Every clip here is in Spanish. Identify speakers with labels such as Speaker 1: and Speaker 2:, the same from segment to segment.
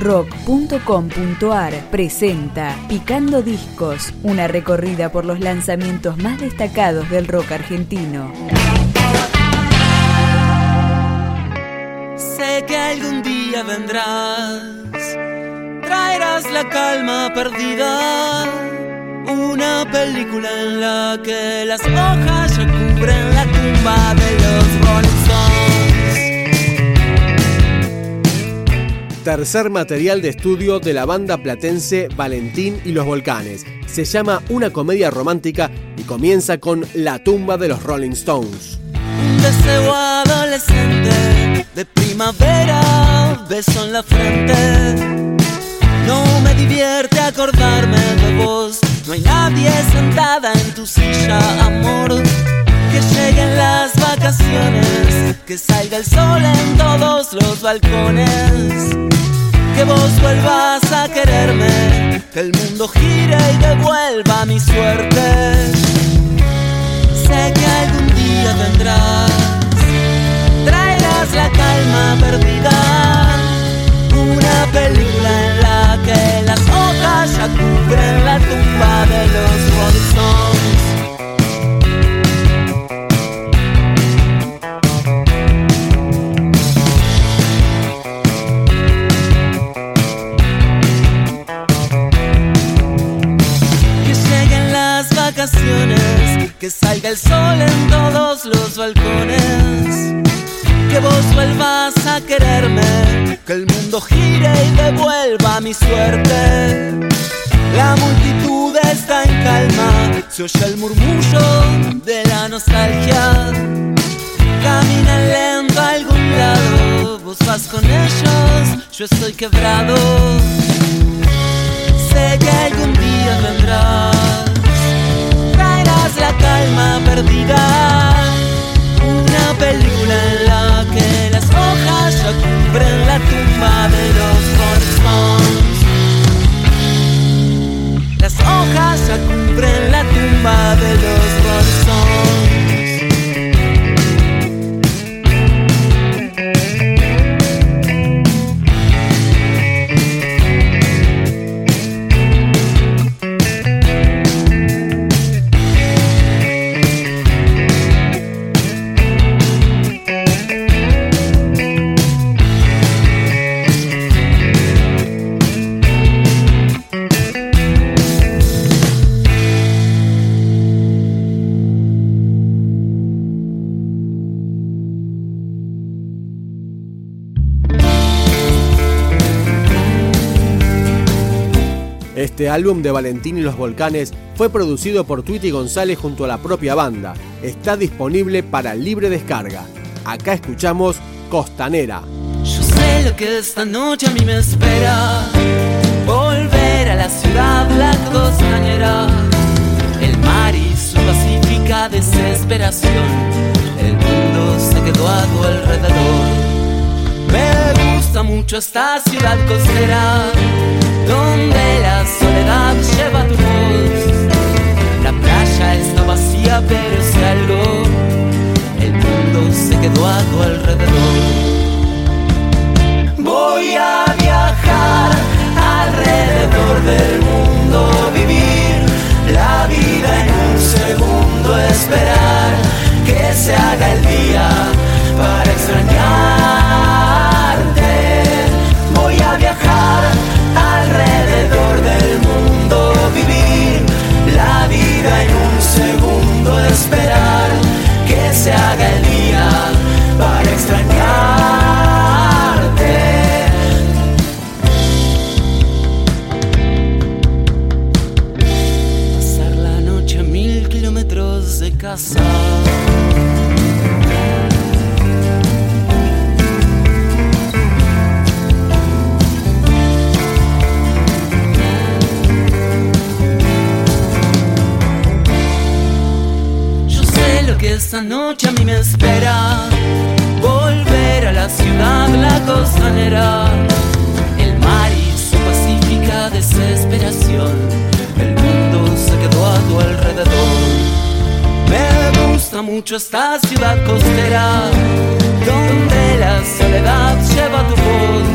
Speaker 1: rock.com.ar presenta Picando Discos, una recorrida por los lanzamientos más destacados del rock argentino.
Speaker 2: Sé que algún día vendrás, traerás la calma perdida, una película en la que las hojas ya cubren la tumba de los Rolling
Speaker 3: tercer material de estudio de la banda platense Valentín y los Volcanes. Se llama Una comedia romántica y comienza con La tumba de los Rolling Stones.
Speaker 2: Un deseo adolescente de primavera, beso en la frente. Que salga el sol en todos los balcones. Que vos vuelvas a quererme, que el mundo gire y devuelva mi suerte. Sé que algún día vendrás, traerás la calma perdida. Una película en la que las hojas ya cubren la tumba de los Rolling balcones, que vos vuelvas a quererme, que el mundo gire y devuelva mi suerte. La multitud está en calma, se oye el murmullo de la nostalgia. Caminan lento a algún lado, vos vas con ellos, yo estoy quebrado. Sé que algún día vendrás la calma perdida.
Speaker 3: Este álbum de Valentín y los Volcanes fue producido por Tweety González junto a la propia banda. Está disponible para libre descarga. Acá escuchamos Costanera.
Speaker 2: Yo sé lo que esta noche a mí me espera. Volver a la ciudad, la costanera. El mar y su pacífica desesperación. El mundo se quedó a tu alrededor. Me gusta mucho esta ciudad costera donde la soledad lleva tu voz. Esta noche a mí me espera. Volver a la ciudad, la costanera, mucho esta ciudad costera, donde la soledad lleva tu voz.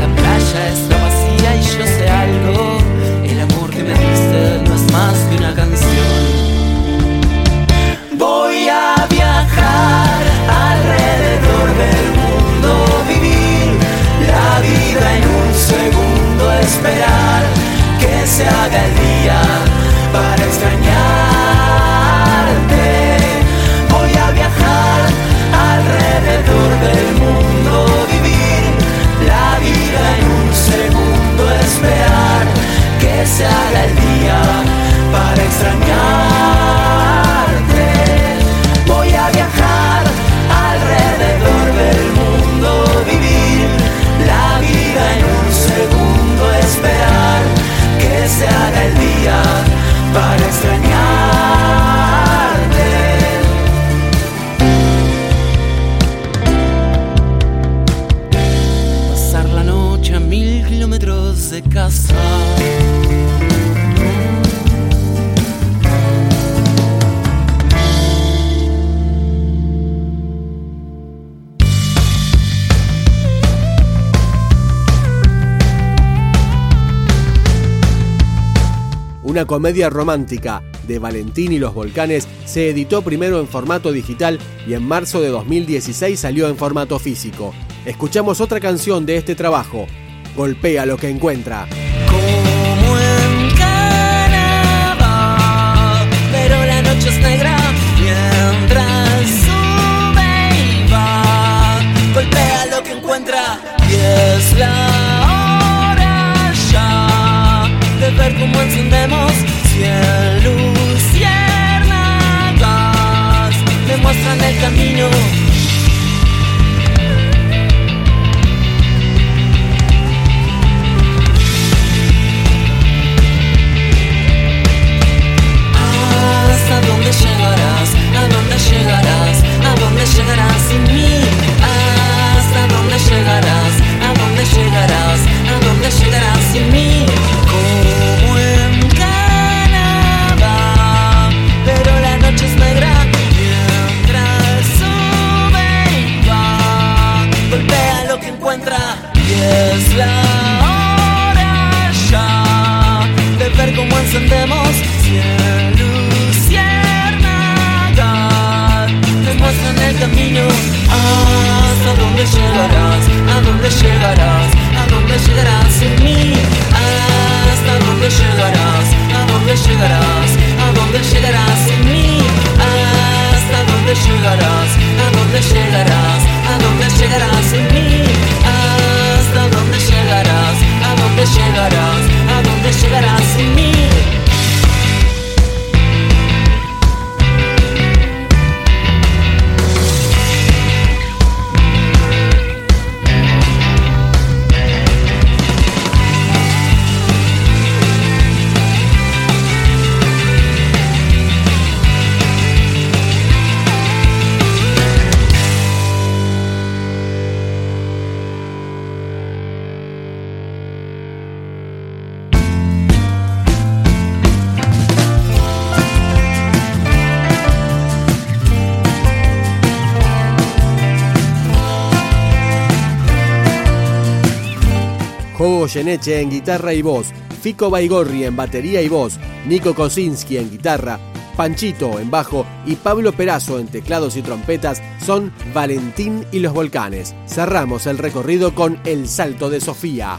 Speaker 2: La playa está vacía y yo sé algo.
Speaker 3: Una comedia romántica de Valentín y los Volcanes se editó primero en formato digital y en marzo de 2016 salió en formato físico. Escuchamos otra canción de este trabajo, Golpea lo que encuentra.
Speaker 2: Pero la noche es negra mientras. Golpea lo que encuentra y es la de ver cómo encendemos cien luciérnagas.
Speaker 3: Jogo Goyeneche en guitarra y voz, Fico Baigorri en batería y voz, Nico Kosinski en guitarra, Panchito en bajo y Pablo Perazo en teclados y trompetas son Valentín y los Volcanes. Cerramos el recorrido con El Salto de Sofía.